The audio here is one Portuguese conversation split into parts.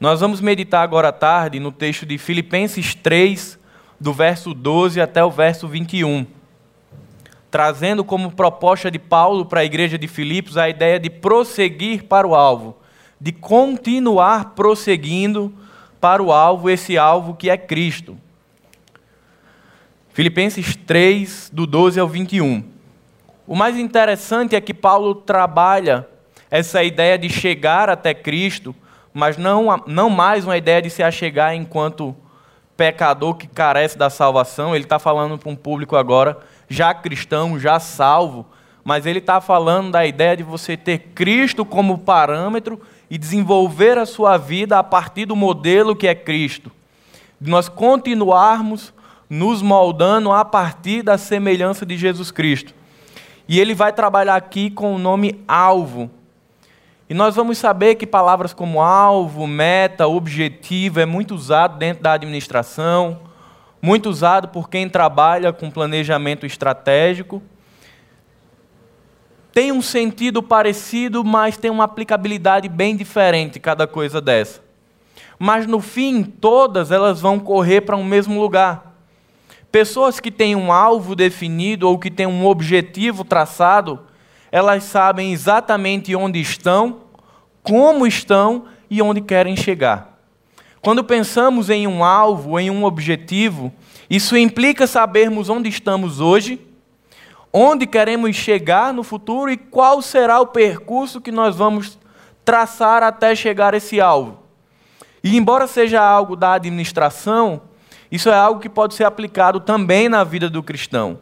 Nós vamos meditar agora à tarde no texto de Filipenses 3, do verso 12 até o verso 21, trazendo como proposta de Paulo para a igreja de Filipos a ideia de prosseguir para o alvo, de continuar prosseguindo para o alvo, esse alvo que é Cristo. Filipenses 3, do 12 ao 21. O mais interessante é que Paulo trabalha essa ideia de chegar até Cristo mas não, não mais uma ideia de se achegar enquanto pecador que carece da salvação. Ele está falando para um público agora já cristão, já salvo, mas ele está falando da ideia de você ter Cristo como parâmetro e desenvolver a sua vida a partir do modelo que é Cristo. De nós continuarmos nos moldando a partir da semelhança de Jesus Cristo. E ele vai trabalhar aqui com o nome alvo. E nós vamos saber que palavras como alvo, meta, objetivo é muito usado dentro da administração, muito usado por quem trabalha com planejamento estratégico. Tem um sentido parecido, mas tem uma aplicabilidade bem diferente cada coisa dessa. Mas no fim, todas elas vão correr para um mesmo lugar. Pessoas que têm um alvo definido ou que têm um objetivo traçado, elas sabem exatamente onde estão, como estão e onde querem chegar. Quando pensamos em um alvo, em um objetivo, isso implica sabermos onde estamos hoje, onde queremos chegar no futuro e qual será o percurso que nós vamos traçar até chegar a esse alvo. E embora seja algo da administração, isso é algo que pode ser aplicado também na vida do cristão.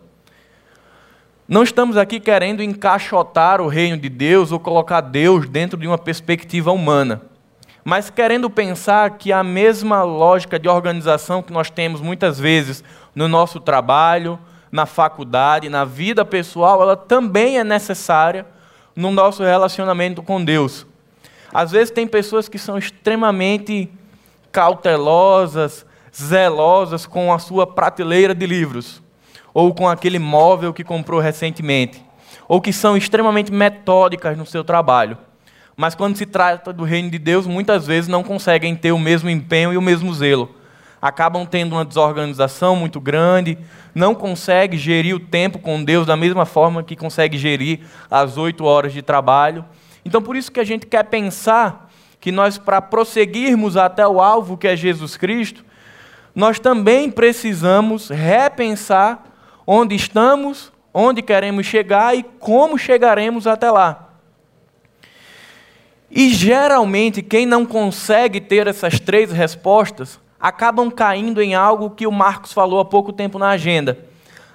Não estamos aqui querendo encaixotar o reino de Deus ou colocar Deus dentro de uma perspectiva humana, mas querendo pensar que a mesma lógica de organização que nós temos muitas vezes no nosso trabalho, na faculdade, na vida pessoal, ela também é necessária no nosso relacionamento com Deus. Às vezes tem pessoas que são extremamente cautelosas, zelosas com a sua prateleira de livros ou com aquele móvel que comprou recentemente, ou que são extremamente metódicas no seu trabalho. Mas quando se trata do reino de Deus, muitas vezes não conseguem ter o mesmo empenho e o mesmo zelo. Acabam tendo uma desorganização muito grande, não consegue gerir o tempo com Deus da mesma forma que consegue gerir as oito horas de trabalho. Então, por isso que a gente quer pensar que nós, para prosseguirmos até o alvo que é Jesus Cristo, nós também precisamos repensar onde estamos, onde queremos chegar e como chegaremos até lá. E geralmente, quem não consegue ter essas três respostas, acabam caindo em algo que o Marcos falou há pouco tempo na agenda.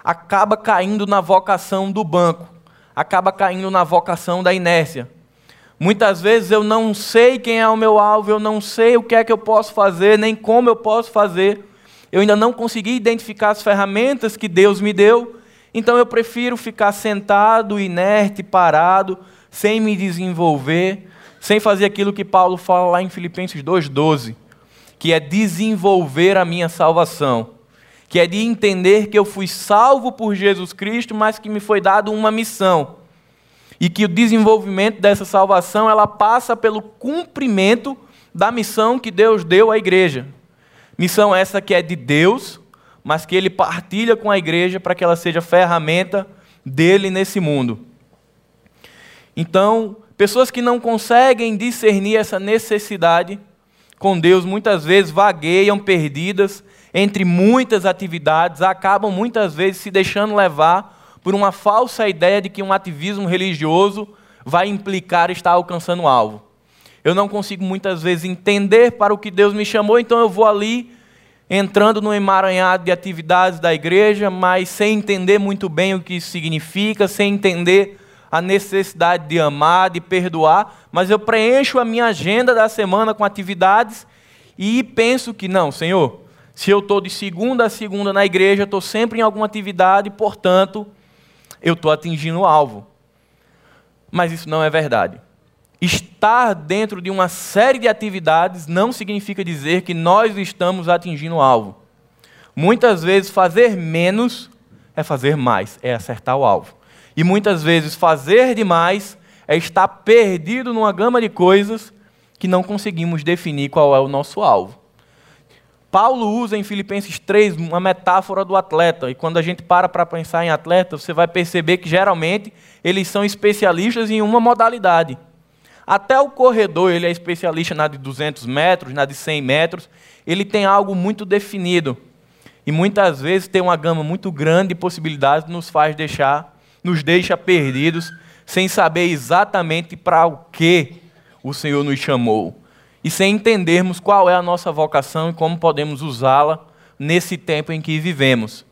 Acaba caindo na vocação do banco, acaba caindo na vocação da inércia. Muitas vezes eu não sei quem é o meu alvo, eu não sei o que é que eu posso fazer, nem como eu posso fazer eu ainda não consegui identificar as ferramentas que Deus me deu, então eu prefiro ficar sentado, inerte, parado, sem me desenvolver, sem fazer aquilo que Paulo fala lá em Filipenses 2,12, que é desenvolver a minha salvação, que é de entender que eu fui salvo por Jesus Cristo, mas que me foi dado uma missão. E que o desenvolvimento dessa salvação ela passa pelo cumprimento da missão que Deus deu à igreja. Missão essa que é de Deus, mas que ele partilha com a igreja para que ela seja ferramenta dele nesse mundo. Então, pessoas que não conseguem discernir essa necessidade com Deus, muitas vezes vagueiam perdidas entre muitas atividades, acabam muitas vezes se deixando levar por uma falsa ideia de que um ativismo religioso vai implicar estar alcançando o alvo. Eu não consigo muitas vezes entender para o que Deus me chamou, então eu vou ali entrando no emaranhado de atividades da igreja, mas sem entender muito bem o que isso significa, sem entender a necessidade de amar, de perdoar, mas eu preencho a minha agenda da semana com atividades e penso que não, Senhor, se eu estou de segunda a segunda na igreja, estou sempre em alguma atividade, portanto, eu estou atingindo o alvo. Mas isso não é verdade. Estar dentro de uma série de atividades não significa dizer que nós estamos atingindo o alvo. Muitas vezes, fazer menos é fazer mais, é acertar o alvo. E muitas vezes, fazer demais é estar perdido numa gama de coisas que não conseguimos definir qual é o nosso alvo. Paulo usa em Filipenses 3 uma metáfora do atleta, e quando a gente para para pensar em atleta, você vai perceber que geralmente eles são especialistas em uma modalidade. Até o corredor, ele é especialista na de 200 metros, na de 100 metros, ele tem algo muito definido. E muitas vezes tem uma gama muito grande de possibilidades nos faz deixar, nos deixa perdidos, sem saber exatamente para o que o Senhor nos chamou e sem entendermos qual é a nossa vocação e como podemos usá-la nesse tempo em que vivemos.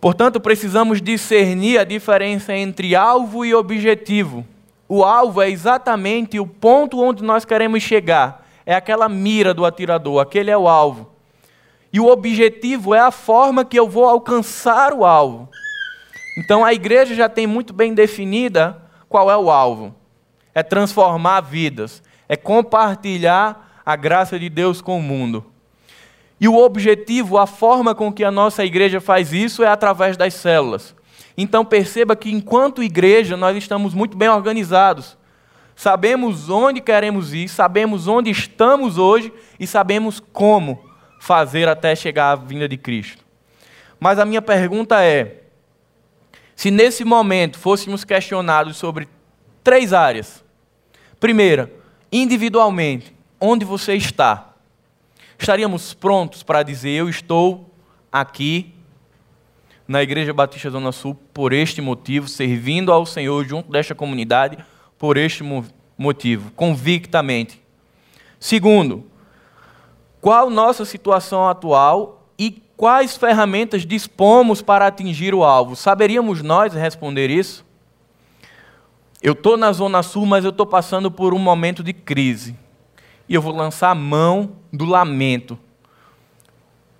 Portanto, precisamos discernir a diferença entre alvo e objetivo. O alvo é exatamente o ponto onde nós queremos chegar, é aquela mira do atirador, aquele é o alvo. E o objetivo é a forma que eu vou alcançar o alvo. Então a igreja já tem muito bem definida qual é o alvo: é transformar vidas, é compartilhar a graça de Deus com o mundo. E o objetivo, a forma com que a nossa igreja faz isso é através das células. Então perceba que enquanto igreja nós estamos muito bem organizados. Sabemos onde queremos ir, sabemos onde estamos hoje e sabemos como fazer até chegar à vinda de Cristo. Mas a minha pergunta é: se nesse momento fôssemos questionados sobre três áreas. Primeira, individualmente, onde você está? Estaríamos prontos para dizer: Eu estou aqui na Igreja Batista Zona Sul por este motivo, servindo ao Senhor junto desta comunidade por este motivo, convictamente. Segundo, qual nossa situação atual e quais ferramentas dispomos para atingir o alvo? Saberíamos nós responder isso? Eu estou na Zona Sul, mas eu estou passando por um momento de crise. E eu vou lançar a mão do lamento.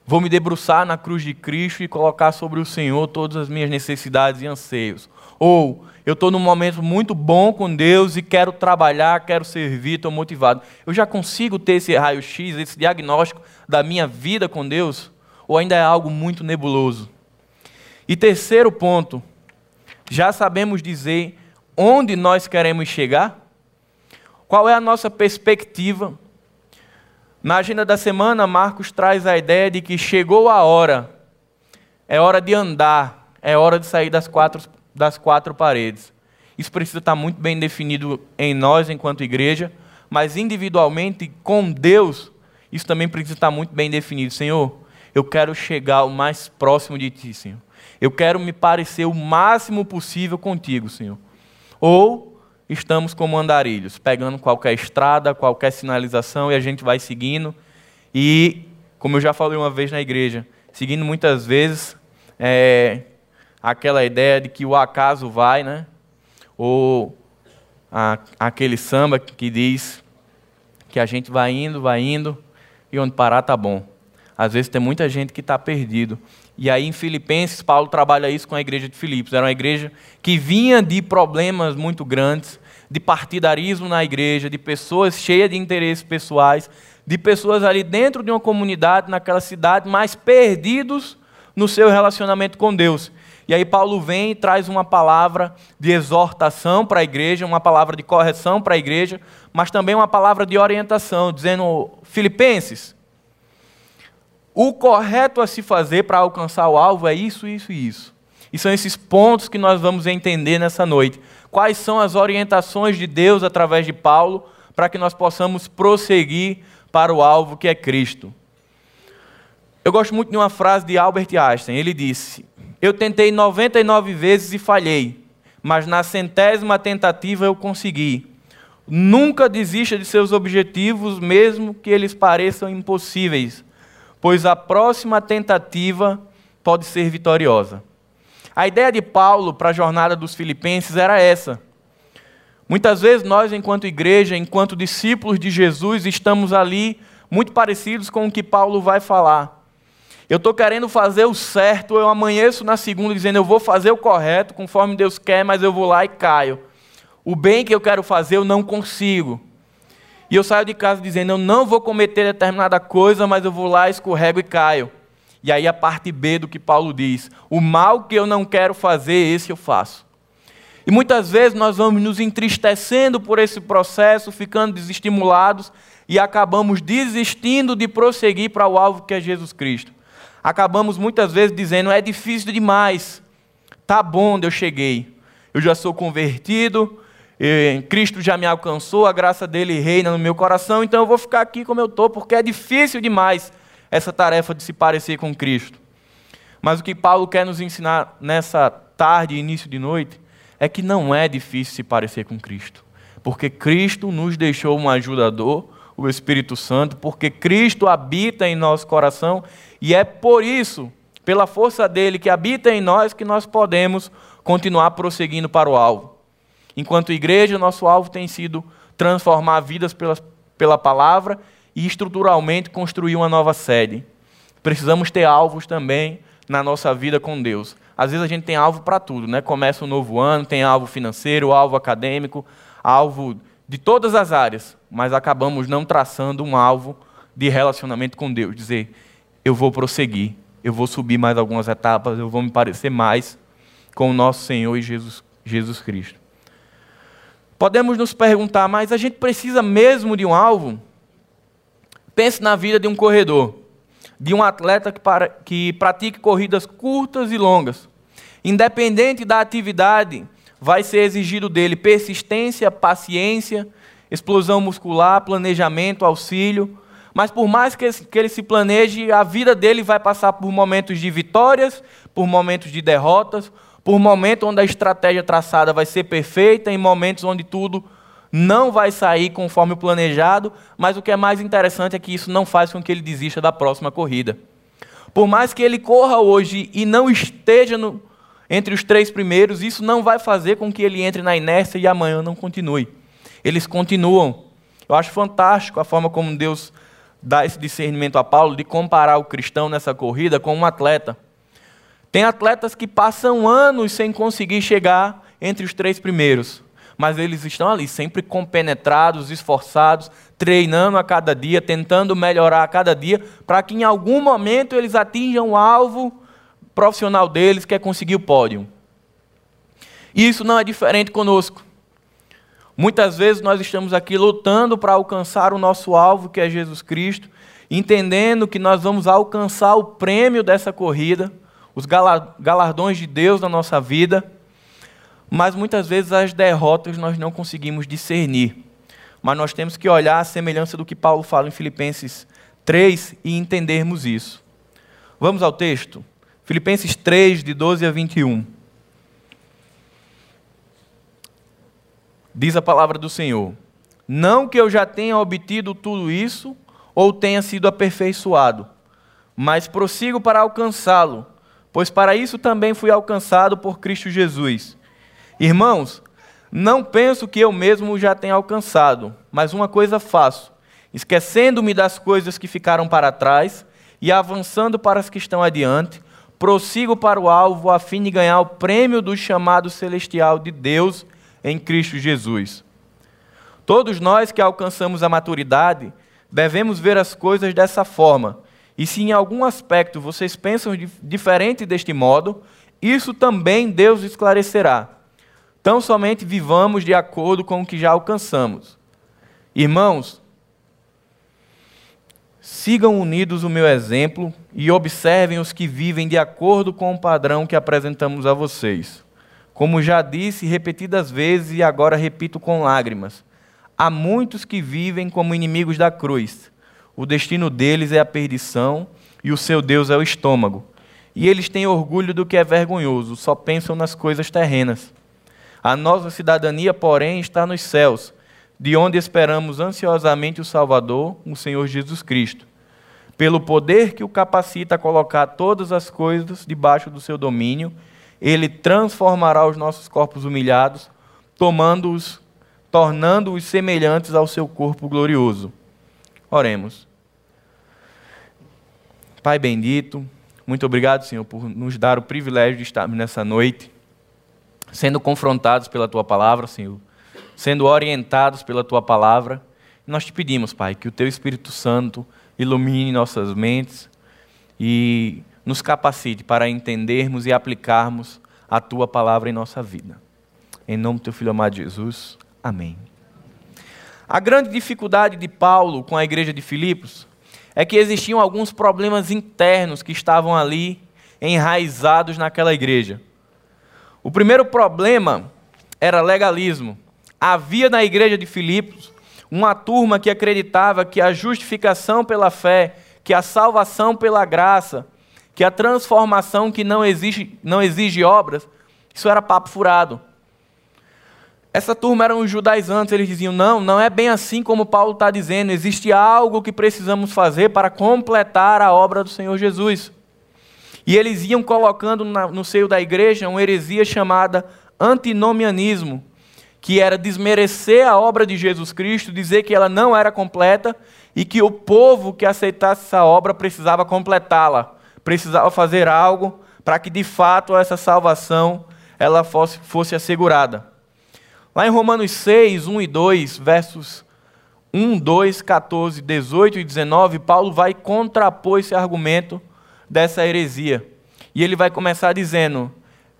Vou me debruçar na cruz de Cristo e colocar sobre o Senhor todas as minhas necessidades e anseios. Ou eu estou num momento muito bom com Deus e quero trabalhar, quero servir, estou motivado. Eu já consigo ter esse raio-x, esse diagnóstico da minha vida com Deus? Ou ainda é algo muito nebuloso? E terceiro ponto, já sabemos dizer onde nós queremos chegar? Qual é a nossa perspectiva? Na agenda da semana, Marcos traz a ideia de que chegou a hora, é hora de andar, é hora de sair das quatro, das quatro paredes. Isso precisa estar muito bem definido em nós, enquanto igreja, mas individualmente, com Deus, isso também precisa estar muito bem definido. Senhor, eu quero chegar o mais próximo de Ti, Senhor. Eu quero me parecer o máximo possível contigo, Senhor ou estamos como andarilhos, pegando qualquer estrada, qualquer sinalização e a gente vai seguindo. E, como eu já falei uma vez na igreja, seguindo muitas vezes é, aquela ideia de que o acaso vai, né? Ou a, aquele samba que diz que a gente vai indo, vai indo e onde parar tá bom. Às vezes tem muita gente que está perdido. E aí em Filipenses, Paulo trabalha isso com a igreja de Filipos. Era uma igreja que vinha de problemas muito grandes, de partidarismo na igreja, de pessoas cheias de interesses pessoais, de pessoas ali dentro de uma comunidade, naquela cidade, mas perdidos no seu relacionamento com Deus. E aí Paulo vem e traz uma palavra de exortação para a igreja, uma palavra de correção para a igreja, mas também uma palavra de orientação, dizendo: Filipenses, o correto a se fazer para alcançar o alvo é isso, isso e isso. E são esses pontos que nós vamos entender nessa noite. Quais são as orientações de Deus através de Paulo para que nós possamos prosseguir para o alvo que é Cristo? Eu gosto muito de uma frase de Albert Einstein. Ele disse: Eu tentei 99 vezes e falhei, mas na centésima tentativa eu consegui. Nunca desista de seus objetivos, mesmo que eles pareçam impossíveis pois a próxima tentativa pode ser vitoriosa. A ideia de Paulo para a jornada dos filipenses era essa. Muitas vezes nós, enquanto igreja, enquanto discípulos de Jesus, estamos ali muito parecidos com o que Paulo vai falar. Eu estou querendo fazer o certo, eu amanheço na segunda dizendo eu vou fazer o correto, conforme Deus quer, mas eu vou lá e caio. O bem que eu quero fazer eu não consigo. E eu saio de casa dizendo: eu não vou cometer determinada coisa, mas eu vou lá, escorrego e caio. E aí a parte B do que Paulo diz: o mal que eu não quero fazer, esse eu faço. E muitas vezes nós vamos nos entristecendo por esse processo, ficando desestimulados e acabamos desistindo de prosseguir para o alvo que é Jesus Cristo. Acabamos muitas vezes dizendo: é difícil demais, tá bom, eu cheguei, eu já sou convertido, Cristo já me alcançou, a graça dele reina no meu coração, então eu vou ficar aqui como eu estou, porque é difícil demais essa tarefa de se parecer com Cristo. Mas o que Paulo quer nos ensinar nessa tarde, início de noite, é que não é difícil se parecer com Cristo, porque Cristo nos deixou um ajudador, o Espírito Santo, porque Cristo habita em nosso coração e é por isso, pela força dele que habita em nós, que nós podemos continuar prosseguindo para o alvo. Enquanto igreja, nosso alvo tem sido transformar vidas pela, pela palavra e estruturalmente construir uma nova sede. Precisamos ter alvos também na nossa vida com Deus. Às vezes a gente tem alvo para tudo, né? Começa um novo ano, tem alvo financeiro, alvo acadêmico, alvo de todas as áreas, mas acabamos não traçando um alvo de relacionamento com Deus. Dizer, eu vou prosseguir, eu vou subir mais algumas etapas, eu vou me parecer mais com o nosso Senhor e Jesus, Jesus Cristo. Podemos nos perguntar, mas a gente precisa mesmo de um alvo? Pense na vida de um corredor de um atleta que, para, que pratique corridas curtas e longas. Independente da atividade, vai ser exigido dele persistência, paciência, explosão muscular, planejamento, auxílio. Mas por mais que ele se planeje, a vida dele vai passar por momentos de vitórias, por momentos de derrotas, por momentos onde a estratégia traçada vai ser perfeita, em momentos onde tudo não vai sair conforme o planejado, mas o que é mais interessante é que isso não faz com que ele desista da próxima corrida. Por mais que ele corra hoje e não esteja no, entre os três primeiros, isso não vai fazer com que ele entre na inércia e amanhã não continue. Eles continuam. Eu acho fantástico a forma como Deus dá esse discernimento a Paulo de comparar o cristão nessa corrida com um atleta. Tem atletas que passam anos sem conseguir chegar entre os três primeiros mas eles estão ali, sempre compenetrados, esforçados, treinando a cada dia, tentando melhorar a cada dia, para que em algum momento eles atinjam o alvo profissional deles, que é conseguir o pódio. E isso não é diferente conosco. Muitas vezes nós estamos aqui lutando para alcançar o nosso alvo, que é Jesus Cristo, entendendo que nós vamos alcançar o prêmio dessa corrida, os galardões de Deus na nossa vida mas muitas vezes as derrotas nós não conseguimos discernir. Mas nós temos que olhar a semelhança do que Paulo fala em Filipenses 3 e entendermos isso. Vamos ao texto? Filipenses 3, de 12 a 21. Diz a palavra do Senhor: Não que eu já tenha obtido tudo isso ou tenha sido aperfeiçoado, mas prossigo para alcançá-lo, pois para isso também fui alcançado por Cristo Jesus. Irmãos, não penso que eu mesmo já tenha alcançado, mas uma coisa faço, esquecendo-me das coisas que ficaram para trás e avançando para as que estão adiante, prossigo para o alvo a fim de ganhar o prêmio do chamado celestial de Deus em Cristo Jesus. Todos nós que alcançamos a maturidade devemos ver as coisas dessa forma. E se em algum aspecto vocês pensam diferente deste modo, isso também Deus esclarecerá. Tão somente vivamos de acordo com o que já alcançamos. Irmãos, sigam unidos o meu exemplo e observem os que vivem de acordo com o padrão que apresentamos a vocês. Como já disse repetidas vezes e agora repito com lágrimas, há muitos que vivem como inimigos da cruz. O destino deles é a perdição e o seu Deus é o estômago. E eles têm orgulho do que é vergonhoso, só pensam nas coisas terrenas. A nossa cidadania, porém, está nos céus, de onde esperamos ansiosamente o Salvador, o Senhor Jesus Cristo. Pelo poder que o capacita a colocar todas as coisas debaixo do seu domínio, ele transformará os nossos corpos humilhados, tomando-os, tornando-os semelhantes ao seu corpo glorioso. Oremos. Pai bendito, muito obrigado, Senhor, por nos dar o privilégio de estarmos nessa noite sendo confrontados pela tua palavra, Senhor, sendo orientados pela tua palavra. Nós te pedimos, Pai, que o teu Espírito Santo ilumine nossas mentes e nos capacite para entendermos e aplicarmos a tua palavra em nossa vida. Em nome do teu filho amado Jesus. Amém. A grande dificuldade de Paulo com a igreja de Filipos é que existiam alguns problemas internos que estavam ali enraizados naquela igreja. O primeiro problema era legalismo. Havia na igreja de Filipos uma turma que acreditava que a justificação pela fé, que a salvação pela graça, que a transformação que não exige, não exige obras, isso era papo furado. Essa turma eram os judaizantes, eles diziam: não, não é bem assim como Paulo está dizendo, existe algo que precisamos fazer para completar a obra do Senhor Jesus. E eles iam colocando no seio da igreja uma heresia chamada antinomianismo, que era desmerecer a obra de Jesus Cristo, dizer que ela não era completa e que o povo que aceitasse essa obra precisava completá-la, precisava fazer algo para que de fato essa salvação ela fosse, fosse assegurada. Lá em Romanos 6, 1 e 2, versos 1, 2, 14, 18 e 19, Paulo vai contrapor esse argumento dessa heresia. E ele vai começar dizendo: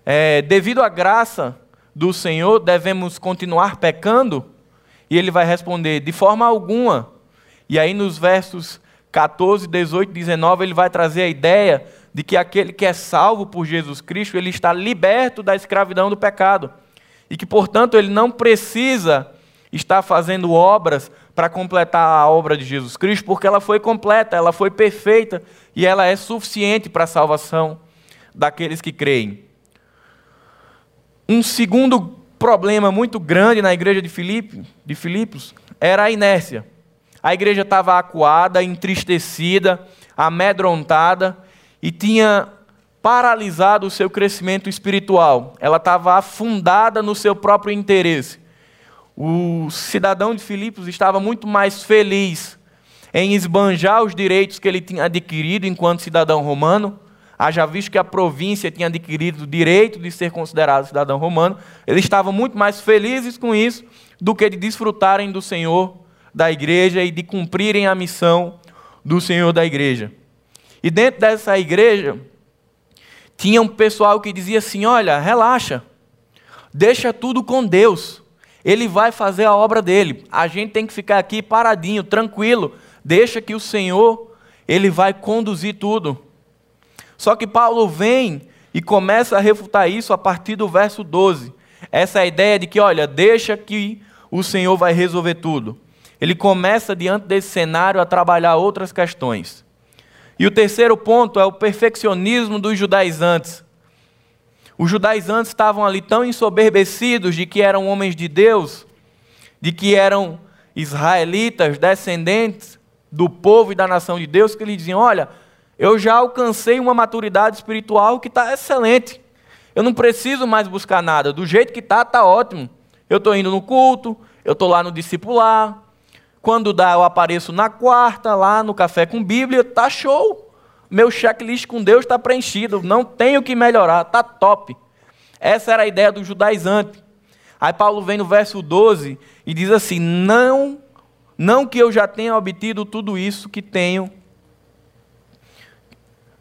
é, devido à graça do Senhor, devemos continuar pecando? E ele vai responder: de forma alguma. E aí, nos versos 14, 18 e 19, ele vai trazer a ideia de que aquele que é salvo por Jesus Cristo, ele está liberto da escravidão do pecado. E que, portanto, ele não precisa estar fazendo obras para completar a obra de Jesus Cristo, porque ela foi completa, ela foi perfeita e ela é suficiente para a salvação daqueles que creem. Um segundo problema muito grande na igreja de, Filipe, de Filipos era a inércia. A igreja estava acuada, entristecida, amedrontada e tinha paralisado o seu crescimento espiritual. Ela estava afundada no seu próprio interesse. O cidadão de Filipos estava muito mais feliz em esbanjar os direitos que ele tinha adquirido enquanto cidadão romano, haja visto que a província tinha adquirido o direito de ser considerado cidadão romano, eles estavam muito mais felizes com isso do que de desfrutarem do Senhor da igreja e de cumprirem a missão do Senhor da igreja. E dentro dessa igreja, tinha um pessoal que dizia assim: olha, relaxa, deixa tudo com Deus, Ele vai fazer a obra dele, a gente tem que ficar aqui paradinho, tranquilo, Deixa que o Senhor, ele vai conduzir tudo. Só que Paulo vem e começa a refutar isso a partir do verso 12. Essa é ideia de que, olha, deixa que o Senhor vai resolver tudo. Ele começa diante desse cenário a trabalhar outras questões. E o terceiro ponto é o perfeccionismo dos judaizantes. Os judaizantes estavam ali tão ensoberbecidos de que eram homens de Deus, de que eram israelitas, descendentes, do povo e da nação de Deus que lhe diziam: Olha, eu já alcancei uma maturidade espiritual que está excelente. Eu não preciso mais buscar nada. Do jeito que está, está ótimo. Eu estou indo no culto, eu estou lá no discipular. Quando dá, eu apareço na quarta, lá no café com Bíblia, está show. Meu checklist com Deus está preenchido, não tenho que melhorar, está top. Essa era a ideia do judaizante. Aí Paulo vem no verso 12 e diz assim: Não não que eu já tenha obtido tudo isso que tenho.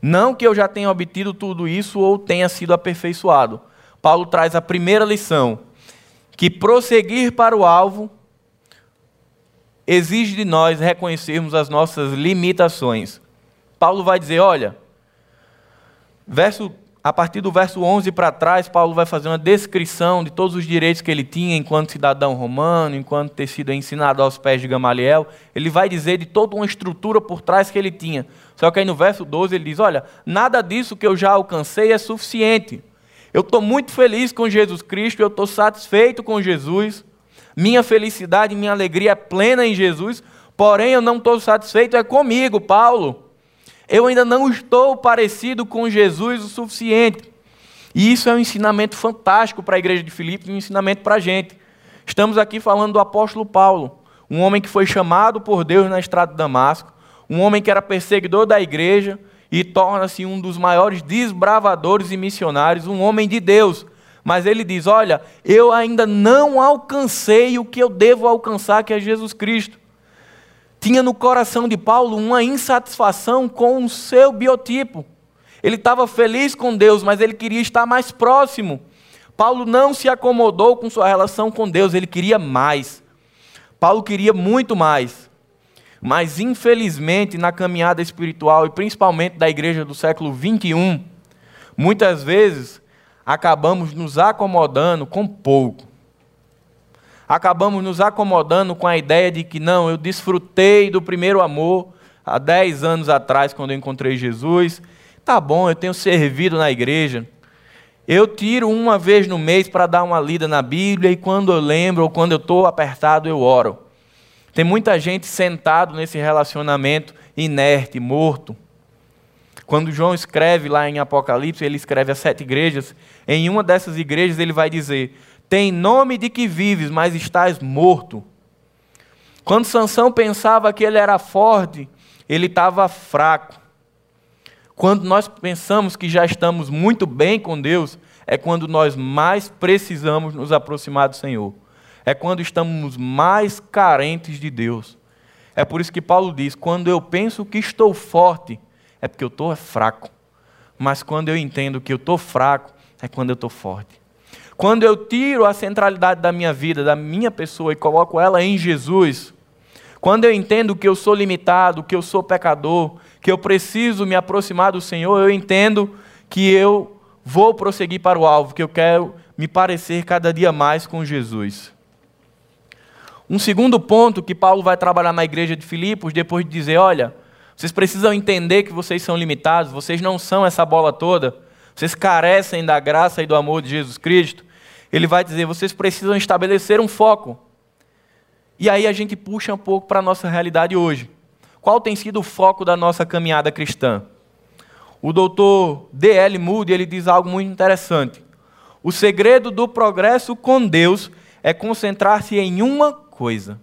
Não que eu já tenha obtido tudo isso ou tenha sido aperfeiçoado. Paulo traz a primeira lição: que prosseguir para o alvo exige de nós reconhecermos as nossas limitações. Paulo vai dizer: olha, verso a partir do verso 11 para trás, Paulo vai fazer uma descrição de todos os direitos que ele tinha enquanto cidadão romano, enquanto ter sido ensinado aos pés de Gamaliel. Ele vai dizer de toda uma estrutura por trás que ele tinha. Só que aí no verso 12 ele diz: Olha, nada disso que eu já alcancei é suficiente. Eu estou muito feliz com Jesus Cristo, eu estou satisfeito com Jesus. Minha felicidade, minha alegria é plena em Jesus, porém eu não estou satisfeito é comigo, Paulo eu ainda não estou parecido com Jesus o suficiente. E isso é um ensinamento fantástico para a igreja de Filipos e um ensinamento para a gente. Estamos aqui falando do apóstolo Paulo, um homem que foi chamado por Deus na estrada de Damasco, um homem que era perseguidor da igreja e torna-se um dos maiores desbravadores e missionários, um homem de Deus. Mas ele diz: Olha, eu ainda não alcancei o que eu devo alcançar, que é Jesus Cristo tinha no coração de Paulo uma insatisfação com o seu biotipo. Ele estava feliz com Deus, mas ele queria estar mais próximo. Paulo não se acomodou com sua relação com Deus, ele queria mais. Paulo queria muito mais. Mas, infelizmente, na caminhada espiritual, e principalmente da igreja do século 21, muitas vezes acabamos nos acomodando com pouco. Acabamos nos acomodando com a ideia de que, não, eu desfrutei do primeiro amor há 10 anos atrás, quando eu encontrei Jesus. Tá bom, eu tenho servido na igreja. Eu tiro uma vez no mês para dar uma lida na Bíblia e quando eu lembro ou quando eu estou apertado, eu oro. Tem muita gente sentado nesse relacionamento inerte, morto. Quando João escreve lá em Apocalipse, ele escreve as sete igrejas. Em uma dessas igrejas ele vai dizer: Tem nome de que vives, mas estás morto. Quando Sansão pensava que ele era forte, ele estava fraco. Quando nós pensamos que já estamos muito bem com Deus, é quando nós mais precisamos nos aproximar do Senhor é quando estamos mais carentes de Deus. É por isso que Paulo diz: quando eu penso que estou forte, é porque eu estou fraco. Mas quando eu entendo que eu estou fraco, é quando eu estou forte. Quando eu tiro a centralidade da minha vida, da minha pessoa e coloco ela em Jesus, quando eu entendo que eu sou limitado, que eu sou pecador, que eu preciso me aproximar do Senhor, eu entendo que eu vou prosseguir para o alvo, que eu quero me parecer cada dia mais com Jesus. Um segundo ponto que Paulo vai trabalhar na igreja de Filipos, depois de dizer: olha, vocês precisam entender que vocês são limitados, vocês não são essa bola toda, vocês carecem da graça e do amor de Jesus Cristo. Ele vai dizer: vocês precisam estabelecer um foco. E aí a gente puxa um pouco para a nossa realidade hoje. Qual tem sido o foco da nossa caminhada cristã? O doutor D.L. Moody ele diz algo muito interessante. O segredo do progresso com Deus é concentrar-se em uma coisa.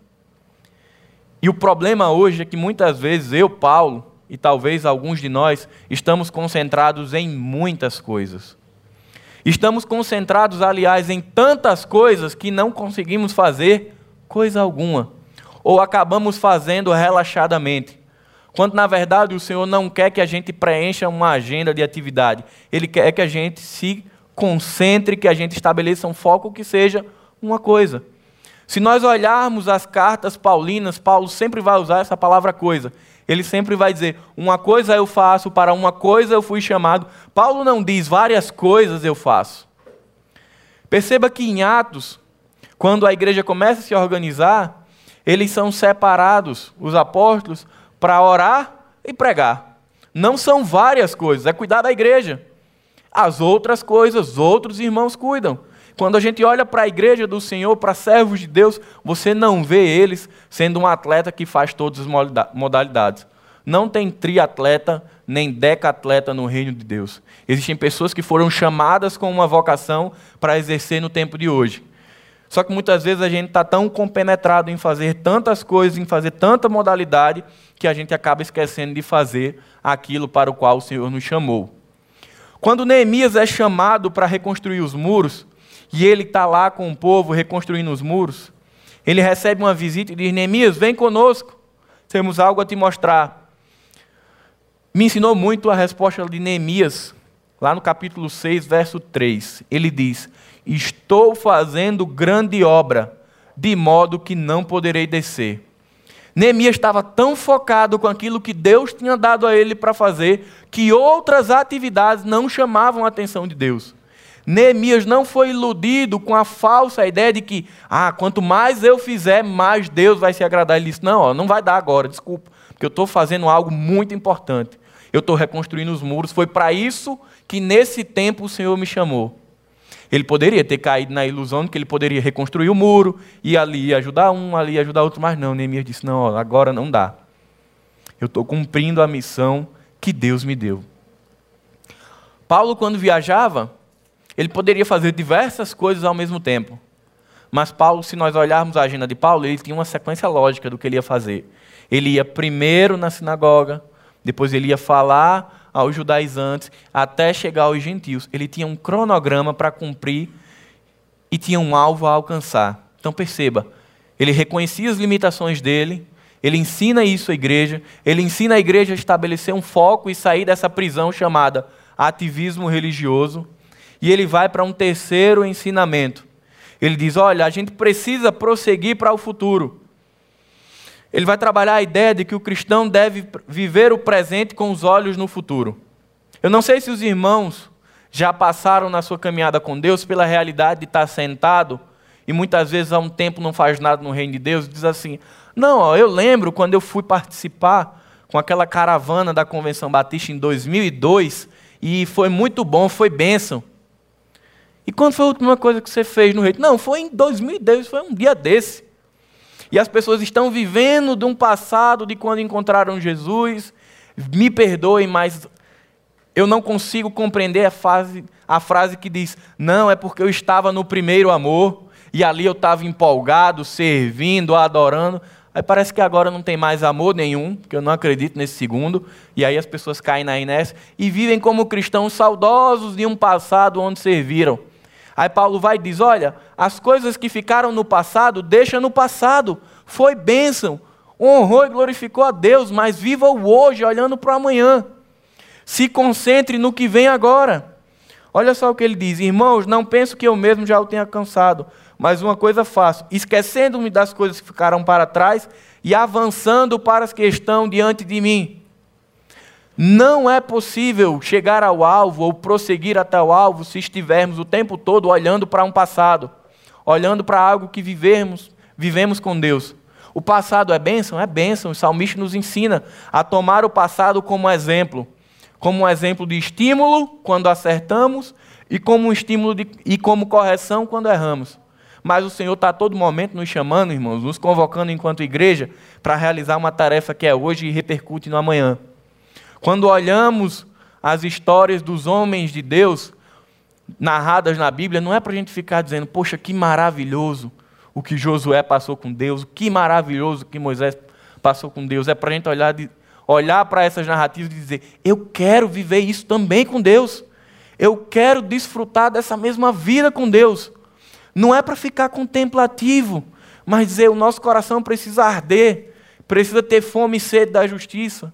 E o problema hoje é que muitas vezes eu, Paulo, e talvez alguns de nós, estamos concentrados em muitas coisas. Estamos concentrados, aliás, em tantas coisas que não conseguimos fazer coisa alguma. Ou acabamos fazendo relaxadamente. Quando na verdade o Senhor não quer que a gente preencha uma agenda de atividade. Ele quer que a gente se concentre, que a gente estabeleça um foco que seja uma coisa. Se nós olharmos as cartas paulinas, Paulo sempre vai usar essa palavra coisa. Ele sempre vai dizer: uma coisa eu faço, para uma coisa eu fui chamado. Paulo não diz várias coisas eu faço. Perceba que em Atos, quando a igreja começa a se organizar, eles são separados, os apóstolos, para orar e pregar. Não são várias coisas, é cuidar da igreja. As outras coisas, outros irmãos cuidam. Quando a gente olha para a igreja do Senhor, para servos de Deus, você não vê eles sendo um atleta que faz todas as modalidades. Não tem triatleta nem decatleta no reino de Deus. Existem pessoas que foram chamadas com uma vocação para exercer no tempo de hoje. Só que muitas vezes a gente está tão compenetrado em fazer tantas coisas, em fazer tanta modalidade, que a gente acaba esquecendo de fazer aquilo para o qual o Senhor nos chamou. Quando Neemias é chamado para reconstruir os muros, e ele está lá com o povo reconstruindo os muros. Ele recebe uma visita e diz: Neemias, vem conosco, temos algo a te mostrar. Me ensinou muito a resposta de Neemias, lá no capítulo 6, verso 3. Ele diz: Estou fazendo grande obra, de modo que não poderei descer. Neemias estava tão focado com aquilo que Deus tinha dado a ele para fazer, que outras atividades não chamavam a atenção de Deus. Neemias não foi iludido com a falsa ideia de que, ah, quanto mais eu fizer, mais Deus vai se agradar. Ele disse: não, ó, não vai dar agora, desculpa, porque eu estou fazendo algo muito importante. Eu estou reconstruindo os muros. Foi para isso que nesse tempo o Senhor me chamou. Ele poderia ter caído na ilusão de que ele poderia reconstruir o muro e ali ajudar um, ali ajudar outro, mas não. Neemias disse: não, ó, agora não dá. Eu estou cumprindo a missão que Deus me deu. Paulo, quando viajava, ele poderia fazer diversas coisas ao mesmo tempo. Mas Paulo, se nós olharmos a agenda de Paulo, ele tinha uma sequência lógica do que ele ia fazer. Ele ia primeiro na sinagoga, depois ele ia falar aos judaizantes, até chegar aos gentios. Ele tinha um cronograma para cumprir e tinha um alvo a alcançar. Então perceba, ele reconhecia as limitações dele, ele ensina isso à igreja, ele ensina a igreja a estabelecer um foco e sair dessa prisão chamada ativismo religioso. E ele vai para um terceiro ensinamento. Ele diz: olha, a gente precisa prosseguir para o futuro. Ele vai trabalhar a ideia de que o cristão deve viver o presente com os olhos no futuro. Eu não sei se os irmãos já passaram na sua caminhada com Deus pela realidade de estar sentado e muitas vezes há um tempo não faz nada no reino de Deus, diz assim: Não, ó, eu lembro quando eu fui participar com aquela caravana da Convenção Batista em 2002 e foi muito bom, foi bênção. E quando foi a última coisa que você fez no reino? Não, foi em 2010, foi um dia desse. E as pessoas estão vivendo de um passado de quando encontraram Jesus. Me perdoem, mas eu não consigo compreender a, fase, a frase que diz: Não, é porque eu estava no primeiro amor e ali eu estava empolgado, servindo, adorando. Aí parece que agora não tem mais amor nenhum, porque eu não acredito nesse segundo. E aí as pessoas caem na inércia e vivem como cristãos saudosos de um passado onde serviram. Aí Paulo vai e diz: Olha, as coisas que ficaram no passado, deixa no passado. Foi bênção, honrou e glorificou a Deus, mas viva o hoje, olhando para o amanhã. Se concentre no que vem agora. Olha só o que ele diz: Irmãos, não penso que eu mesmo já o tenha cansado, mas uma coisa faço, esquecendo-me das coisas que ficaram para trás e avançando para as que estão diante de mim. Não é possível chegar ao alvo ou prosseguir até o alvo se estivermos o tempo todo olhando para um passado, olhando para algo que vivemos, vivemos com Deus. O passado é bênção? É bênção. O salmista nos ensina a tomar o passado como exemplo. Como um exemplo de estímulo quando acertamos e como um estímulo de, e como correção quando erramos. Mas o Senhor está a todo momento nos chamando, irmãos, nos convocando enquanto igreja para realizar uma tarefa que é hoje e repercute no amanhã. Quando olhamos as histórias dos homens de Deus narradas na Bíblia, não é para a gente ficar dizendo, poxa, que maravilhoso o que Josué passou com Deus, que maravilhoso o que Moisés passou com Deus. É para a gente olhar, olhar para essas narrativas e dizer, eu quero viver isso também com Deus. Eu quero desfrutar dessa mesma vida com Deus. Não é para ficar contemplativo, mas dizer, o nosso coração precisa arder, precisa ter fome e sede da justiça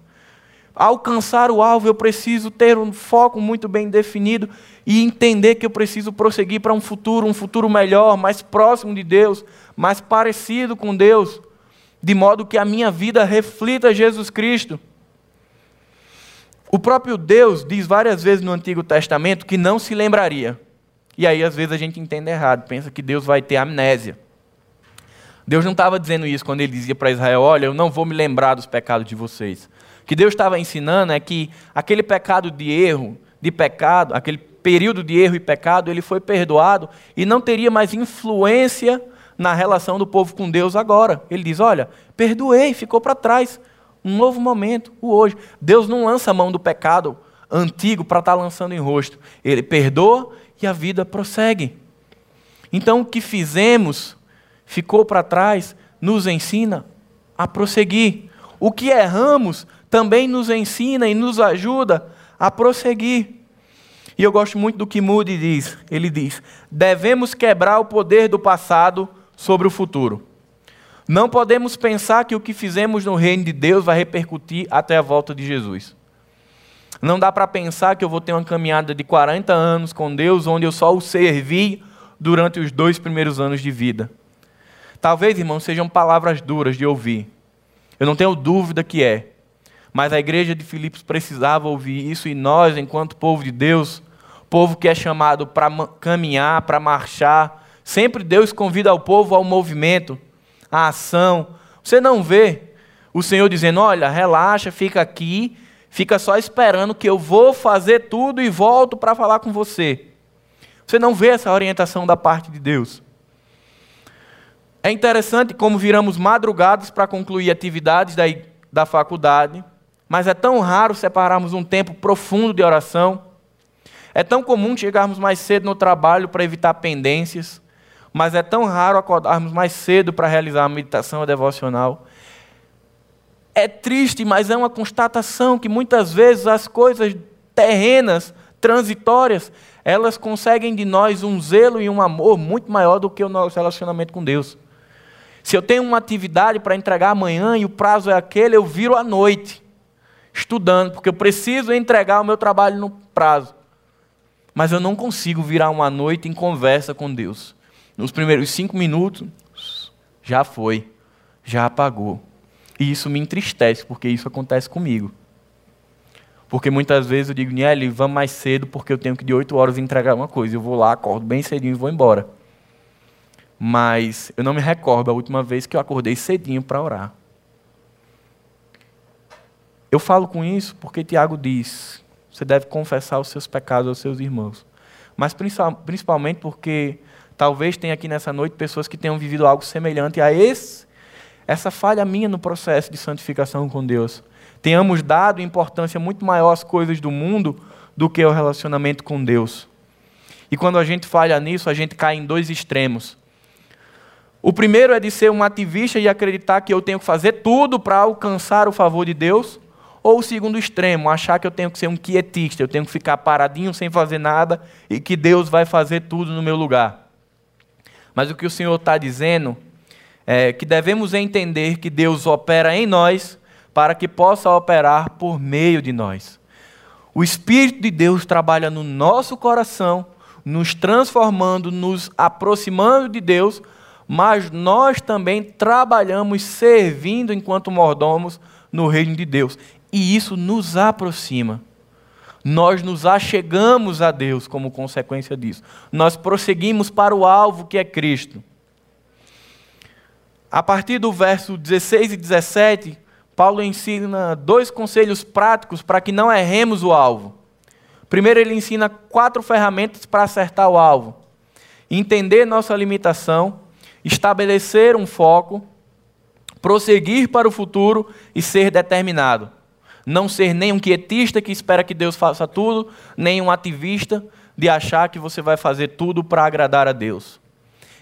alcançar o alvo, eu preciso ter um foco muito bem definido e entender que eu preciso prosseguir para um futuro, um futuro melhor, mais próximo de Deus, mais parecido com Deus, de modo que a minha vida reflita Jesus Cristo. O próprio Deus diz várias vezes no Antigo Testamento que não se lembraria. E aí, às vezes, a gente entende errado, pensa que Deus vai ter amnésia. Deus não estava dizendo isso quando ele dizia para Israel: Olha, eu não vou me lembrar dos pecados de vocês. Que Deus estava ensinando é que aquele pecado de erro, de pecado, aquele período de erro e pecado, ele foi perdoado e não teria mais influência na relação do povo com Deus agora. Ele diz: Olha, perdoei, ficou para trás. Um novo momento, o hoje. Deus não lança a mão do pecado antigo para estar tá lançando em rosto. Ele perdoa e a vida prossegue. Então, o que fizemos, ficou para trás, nos ensina a prosseguir. O que erramos, também nos ensina e nos ajuda a prosseguir. E eu gosto muito do que Moody diz. Ele diz: devemos quebrar o poder do passado sobre o futuro. Não podemos pensar que o que fizemos no reino de Deus vai repercutir até a volta de Jesus. Não dá para pensar que eu vou ter uma caminhada de 40 anos com Deus, onde eu só o servi durante os dois primeiros anos de vida. Talvez, irmãos, sejam palavras duras de ouvir. Eu não tenho dúvida que é. Mas a igreja de Filipos precisava ouvir isso e nós, enquanto povo de Deus, povo que é chamado para caminhar, para marchar, sempre Deus convida o povo ao movimento, à ação. Você não vê o Senhor dizendo: "Olha, relaxa, fica aqui, fica só esperando que eu vou fazer tudo e volto para falar com você". Você não vê essa orientação da parte de Deus. É interessante como viramos madrugadas para concluir atividades da, da faculdade, mas é tão raro separarmos um tempo profundo de oração. É tão comum chegarmos mais cedo no trabalho para evitar pendências, mas é tão raro acordarmos mais cedo para realizar a meditação devocional. É triste, mas é uma constatação que muitas vezes as coisas terrenas, transitórias, elas conseguem de nós um zelo e um amor muito maior do que o nosso relacionamento com Deus. Se eu tenho uma atividade para entregar amanhã e o prazo é aquele, eu viro à noite estudando, porque eu preciso entregar o meu trabalho no prazo. mas eu não consigo virar uma noite em conversa com Deus. Nos primeiros cinco minutos, já foi, já apagou. E isso me entristece, porque isso acontece comigo. Porque muitas vezes eu digo, Niele, vamos mais cedo, porque eu tenho que de 8 horas entregar uma coisa. Eu vou lá, acordo bem cedinho e vou embora. Mas eu não me recordo a última vez que eu acordei cedinho para orar. Eu falo com isso porque Tiago diz: você deve confessar os seus pecados aos seus irmãos. Mas principalmente porque talvez tenha aqui nessa noite pessoas que tenham vivido algo semelhante a esse, essa falha minha no processo de santificação com Deus. Tenhamos dado importância muito maior às coisas do mundo do que ao relacionamento com Deus. E quando a gente falha nisso, a gente cai em dois extremos. O primeiro é de ser um ativista e acreditar que eu tenho que fazer tudo para alcançar o favor de Deus. Ou o segundo extremo, achar que eu tenho que ser um quietista, eu tenho que ficar paradinho sem fazer nada e que Deus vai fazer tudo no meu lugar. Mas o que o Senhor está dizendo é que devemos entender que Deus opera em nós para que possa operar por meio de nós. O Espírito de Deus trabalha no nosso coração, nos transformando, nos aproximando de Deus, mas nós também trabalhamos servindo enquanto mordomos no reino de Deus e isso nos aproxima. Nós nos achegamos a Deus como consequência disso. Nós prosseguimos para o alvo que é Cristo. A partir do verso 16 e 17, Paulo ensina dois conselhos práticos para que não erremos o alvo. Primeiro, ele ensina quatro ferramentas para acertar o alvo: entender nossa limitação, estabelecer um foco, prosseguir para o futuro e ser determinado. Não ser nem um quietista que espera que Deus faça tudo, nem um ativista de achar que você vai fazer tudo para agradar a Deus.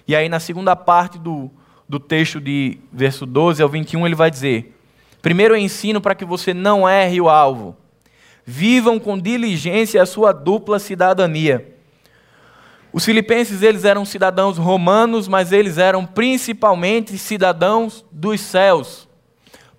E aí, na segunda parte do, do texto de verso 12 ao 21, ele vai dizer: Primeiro eu ensino para que você não erre o alvo. Vivam com diligência a sua dupla cidadania. Os filipenses eles eram cidadãos romanos, mas eles eram principalmente cidadãos dos céus.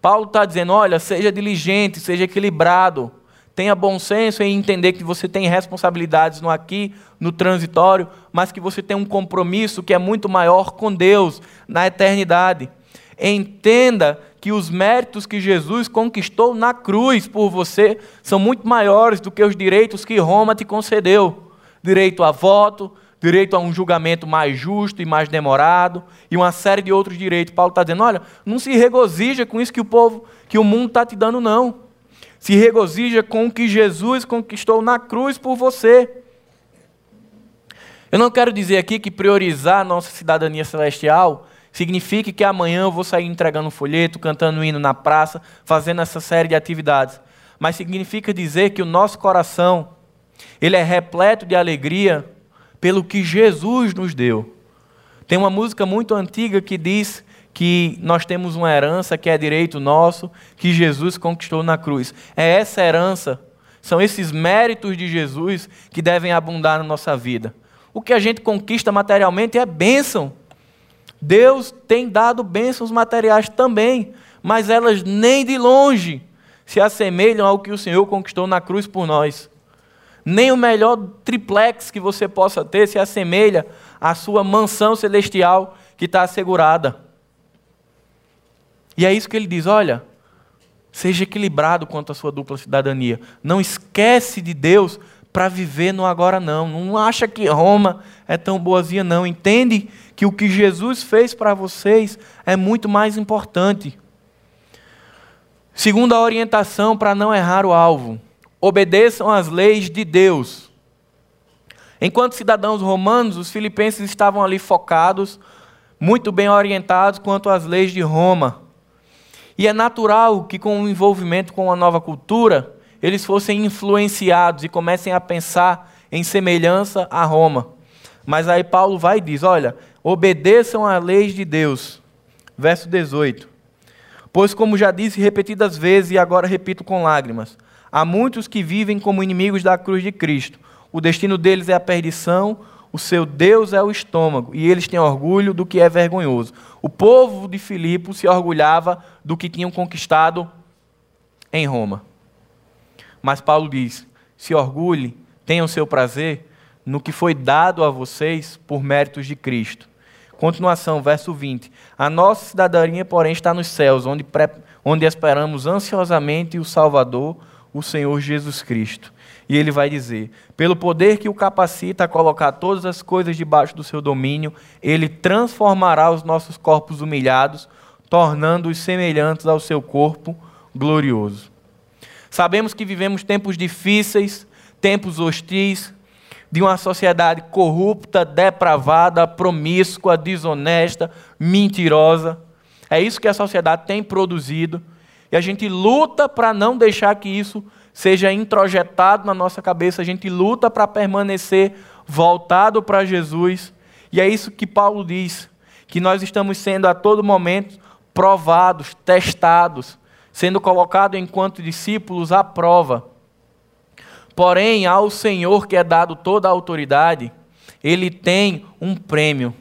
Paulo está dizendo: olha, seja diligente, seja equilibrado, tenha bom senso em entender que você tem responsabilidades no aqui, no transitório, mas que você tem um compromisso que é muito maior com Deus na eternidade. Entenda que os méritos que Jesus conquistou na cruz por você são muito maiores do que os direitos que Roma te concedeu direito a voto, direito a um julgamento mais justo e mais demorado, e uma série de outros direitos. Paulo está dizendo: olha, não se regozija com isso que o povo, que o mundo está te dando, não. Se regozija com o que Jesus conquistou na cruz por você. Eu não quero dizer aqui que priorizar a nossa cidadania celestial signifique que amanhã eu vou sair entregando um folheto, cantando um hino na praça, fazendo essa série de atividades. Mas significa dizer que o nosso coração ele é repleto de alegria pelo que Jesus nos deu. Tem uma música muito antiga que diz que nós temos uma herança que é direito nosso, que Jesus conquistou na cruz. É essa herança, são esses méritos de Jesus que devem abundar na nossa vida. O que a gente conquista materialmente é bênção. Deus tem dado bênçãos materiais também, mas elas nem de longe se assemelham ao que o Senhor conquistou na cruz por nós. Nem o melhor triplex que você possa ter se assemelha à sua mansão celestial que está assegurada. E é isso que ele diz: olha, seja equilibrado quanto à sua dupla cidadania. Não esquece de Deus para viver no agora não. Não acha que Roma é tão boazinha não. Entende que o que Jesus fez para vocês é muito mais importante. Segunda orientação para não errar o alvo obedeçam às leis de Deus. Enquanto cidadãos romanos, os filipenses estavam ali focados, muito bem orientados quanto às leis de Roma. E é natural que, com o envolvimento com a nova cultura, eles fossem influenciados e comecem a pensar em semelhança a Roma. Mas aí Paulo vai e diz: olha, obedeçam às leis de Deus. Verso 18. Pois, como já disse repetidas vezes e agora repito com lágrimas, Há muitos que vivem como inimigos da cruz de Cristo. O destino deles é a perdição, o seu Deus é o estômago, e eles têm orgulho do que é vergonhoso. O povo de Filipe se orgulhava do que tinham conquistado em Roma. Mas Paulo diz: se orgulhe, tenha o seu prazer, no que foi dado a vocês por méritos de Cristo. Continuação, verso 20. A nossa cidadania, porém, está nos céus, onde, onde esperamos ansiosamente o Salvador, o Senhor Jesus Cristo. E ele vai dizer: pelo poder que o capacita a colocar todas as coisas debaixo do seu domínio, ele transformará os nossos corpos humilhados, tornando-os semelhantes ao seu corpo glorioso. Sabemos que vivemos tempos difíceis, tempos hostis, de uma sociedade corrupta, depravada, promíscua, desonesta, mentirosa. É isso que a sociedade tem produzido. E a gente luta para não deixar que isso seja introjetado na nossa cabeça. A gente luta para permanecer voltado para Jesus. E é isso que Paulo diz: que nós estamos sendo a todo momento provados, testados, sendo colocados enquanto discípulos à prova. Porém, ao Senhor que é dado toda a autoridade, ele tem um prêmio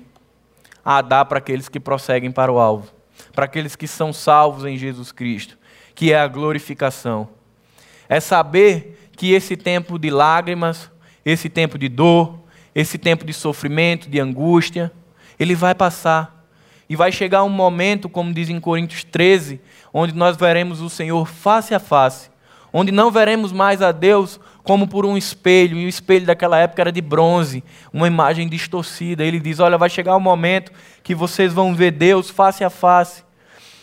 a dar para aqueles que prosseguem para o alvo, para aqueles que são salvos em Jesus Cristo, que é a glorificação. É saber que esse tempo de lágrimas, esse tempo de dor, esse tempo de sofrimento, de angústia, ele vai passar. E vai chegar um momento, como diz em Coríntios 13, onde nós veremos o Senhor face a face, onde não veremos mais a Deus como por um espelho, e o espelho daquela época era de bronze, uma imagem distorcida. Ele diz: Olha, vai chegar um momento que vocês vão ver Deus face a face.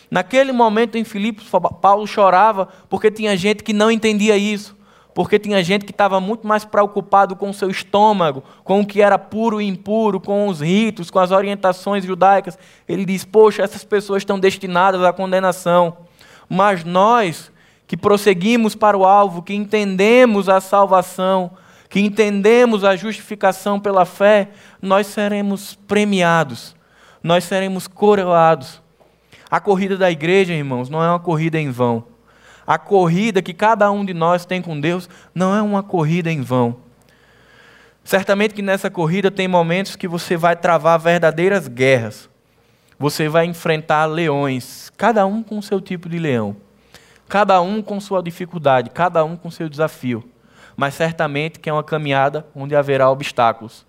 Naquele momento em Filipos, Paulo chorava porque tinha gente que não entendia isso, porque tinha gente que estava muito mais preocupado com o seu estômago, com o que era puro e impuro, com os ritos, com as orientações judaicas. Ele diz: Poxa, essas pessoas estão destinadas à condenação. Mas nós, que prosseguimos para o alvo, que entendemos a salvação, que entendemos a justificação pela fé, nós seremos premiados, nós seremos coroados. A corrida da igreja, irmãos, não é uma corrida em vão. A corrida que cada um de nós tem com Deus não é uma corrida em vão. Certamente que nessa corrida tem momentos que você vai travar verdadeiras guerras. Você vai enfrentar leões, cada um com o seu tipo de leão cada um com sua dificuldade, cada um com seu desafio. Mas certamente que é uma caminhada onde haverá obstáculos.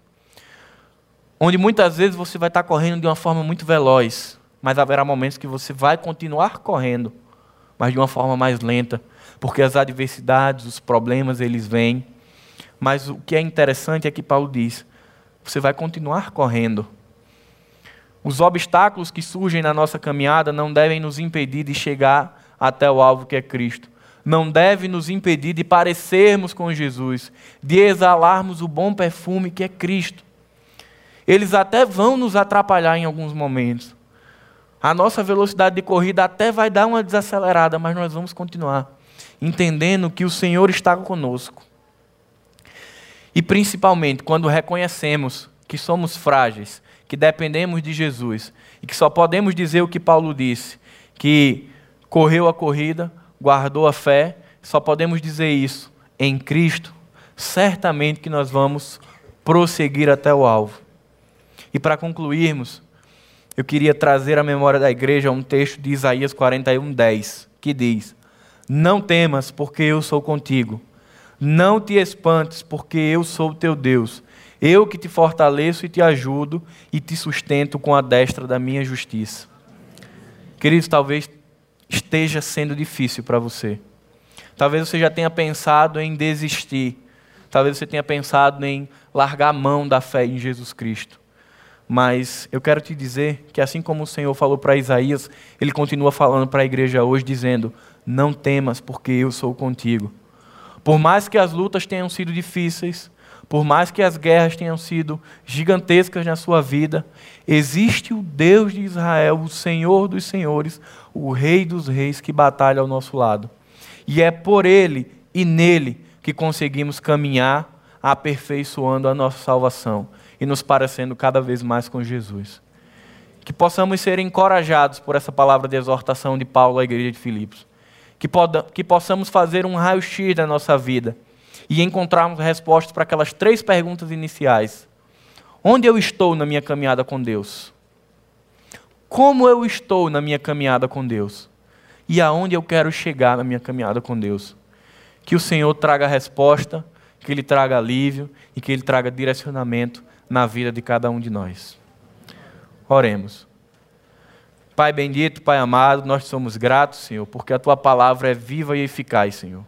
Onde muitas vezes você vai estar correndo de uma forma muito veloz, mas haverá momentos que você vai continuar correndo, mas de uma forma mais lenta, porque as adversidades, os problemas, eles vêm. Mas o que é interessante é que Paulo diz: você vai continuar correndo. Os obstáculos que surgem na nossa caminhada não devem nos impedir de chegar até o alvo que é Cristo. Não deve nos impedir de parecermos com Jesus, de exalarmos o bom perfume que é Cristo. Eles até vão nos atrapalhar em alguns momentos. A nossa velocidade de corrida até vai dar uma desacelerada, mas nós vamos continuar, entendendo que o Senhor está conosco. E principalmente quando reconhecemos que somos frágeis, que dependemos de Jesus e que só podemos dizer o que Paulo disse, que correu a corrida, guardou a fé, só podemos dizer isso em Cristo, certamente que nós vamos prosseguir até o alvo. E para concluirmos, eu queria trazer à memória da igreja um texto de Isaías 41, 10, que diz: Não temas, porque eu sou contigo. Não te espantes, porque eu sou teu Deus. Eu que te fortaleço e te ajudo e te sustento com a destra da minha justiça. Queridos, talvez esteja sendo difícil para você. Talvez você já tenha pensado em desistir. Talvez você tenha pensado em largar a mão da fé em Jesus Cristo. Mas eu quero te dizer que, assim como o Senhor falou para Isaías, Ele continua falando para a igreja hoje, dizendo: Não temas, porque eu sou contigo. Por mais que as lutas tenham sido difíceis, por mais que as guerras tenham sido gigantescas na sua vida, existe o Deus de Israel, o Senhor dos Senhores, o Rei dos Reis que batalha ao nosso lado. E é por Ele e nele que conseguimos caminhar aperfeiçoando a nossa salvação e nos parecendo cada vez mais com Jesus. Que possamos ser encorajados por essa palavra de exortação de Paulo à igreja de Filipos. Que, que possamos fazer um raio-x da nossa vida e encontrarmos respostas para aquelas três perguntas iniciais. Onde eu estou na minha caminhada com Deus? Como eu estou na minha caminhada com Deus? E aonde eu quero chegar na minha caminhada com Deus? Que o Senhor traga resposta, que ele traga alívio e que ele traga direcionamento na vida de cada um de nós. Oremos. Pai bendito, Pai amado, nós somos gratos, Senhor, porque a tua palavra é viva e eficaz, Senhor.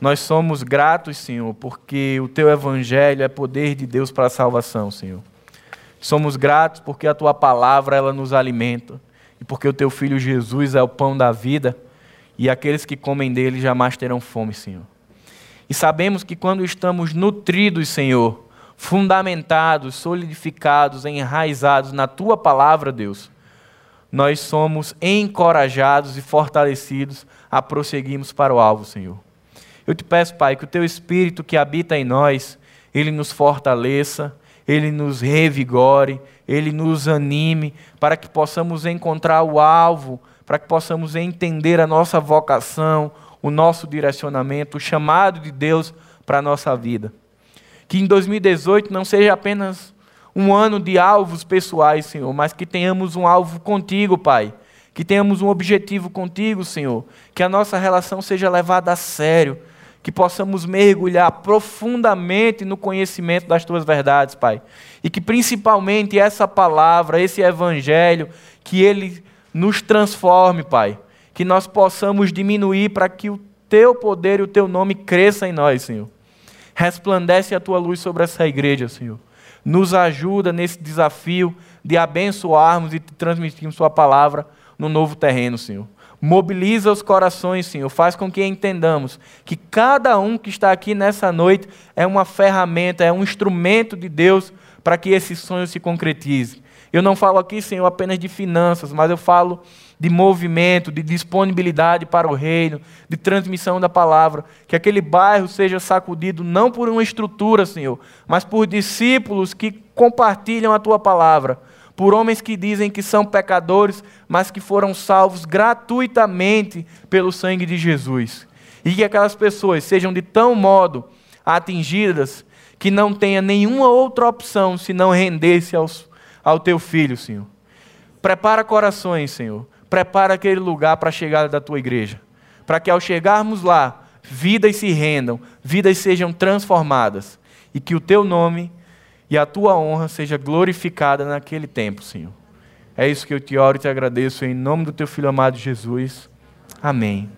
Nós somos gratos, Senhor, porque o teu evangelho é poder de Deus para a salvação, Senhor. Somos gratos porque a tua palavra ela nos alimenta e porque o teu filho Jesus é o pão da vida e aqueles que comem dele jamais terão fome, Senhor. E sabemos que quando estamos nutridos, Senhor, fundamentados, solidificados, enraizados na tua palavra, Deus, nós somos encorajados e fortalecidos a prosseguirmos para o alvo, Senhor. Eu te peço, Pai, que o teu espírito que habita em nós, ele nos fortaleça, ele nos revigore, ele nos anime, para que possamos encontrar o alvo, para que possamos entender a nossa vocação, o nosso direcionamento, o chamado de Deus para a nossa vida. Que em 2018 não seja apenas um ano de alvos pessoais, Senhor, mas que tenhamos um alvo contigo, Pai. Que tenhamos um objetivo contigo, Senhor. Que a nossa relação seja levada a sério que possamos mergulhar profundamente no conhecimento das tuas verdades, Pai. E que principalmente essa palavra, esse evangelho, que ele nos transforme, Pai. Que nós possamos diminuir para que o teu poder e o teu nome cresça em nós, Senhor. Resplandece a tua luz sobre essa igreja, Senhor. Nos ajuda nesse desafio de abençoarmos e transmitirmos Sua palavra no novo terreno, Senhor. Mobiliza os corações, Senhor. Faz com que entendamos que cada um que está aqui nessa noite é uma ferramenta, é um instrumento de Deus para que esse sonho se concretize. Eu não falo aqui, Senhor, apenas de finanças, mas eu falo de movimento, de disponibilidade para o reino, de transmissão da palavra. Que aquele bairro seja sacudido não por uma estrutura, Senhor, mas por discípulos que compartilham a tua palavra por homens que dizem que são pecadores, mas que foram salvos gratuitamente pelo sangue de Jesus. E que aquelas pessoas sejam de tão modo atingidas que não tenha nenhuma outra opção senão render-se ao teu filho, Senhor. Prepara corações, Senhor. Prepara aquele lugar para a chegada da tua igreja. Para que ao chegarmos lá, vidas se rendam, vidas sejam transformadas. E que o teu nome e a tua honra seja glorificada naquele tempo, Senhor. É isso que eu te oro e te agradeço em nome do teu filho amado Jesus. Amém.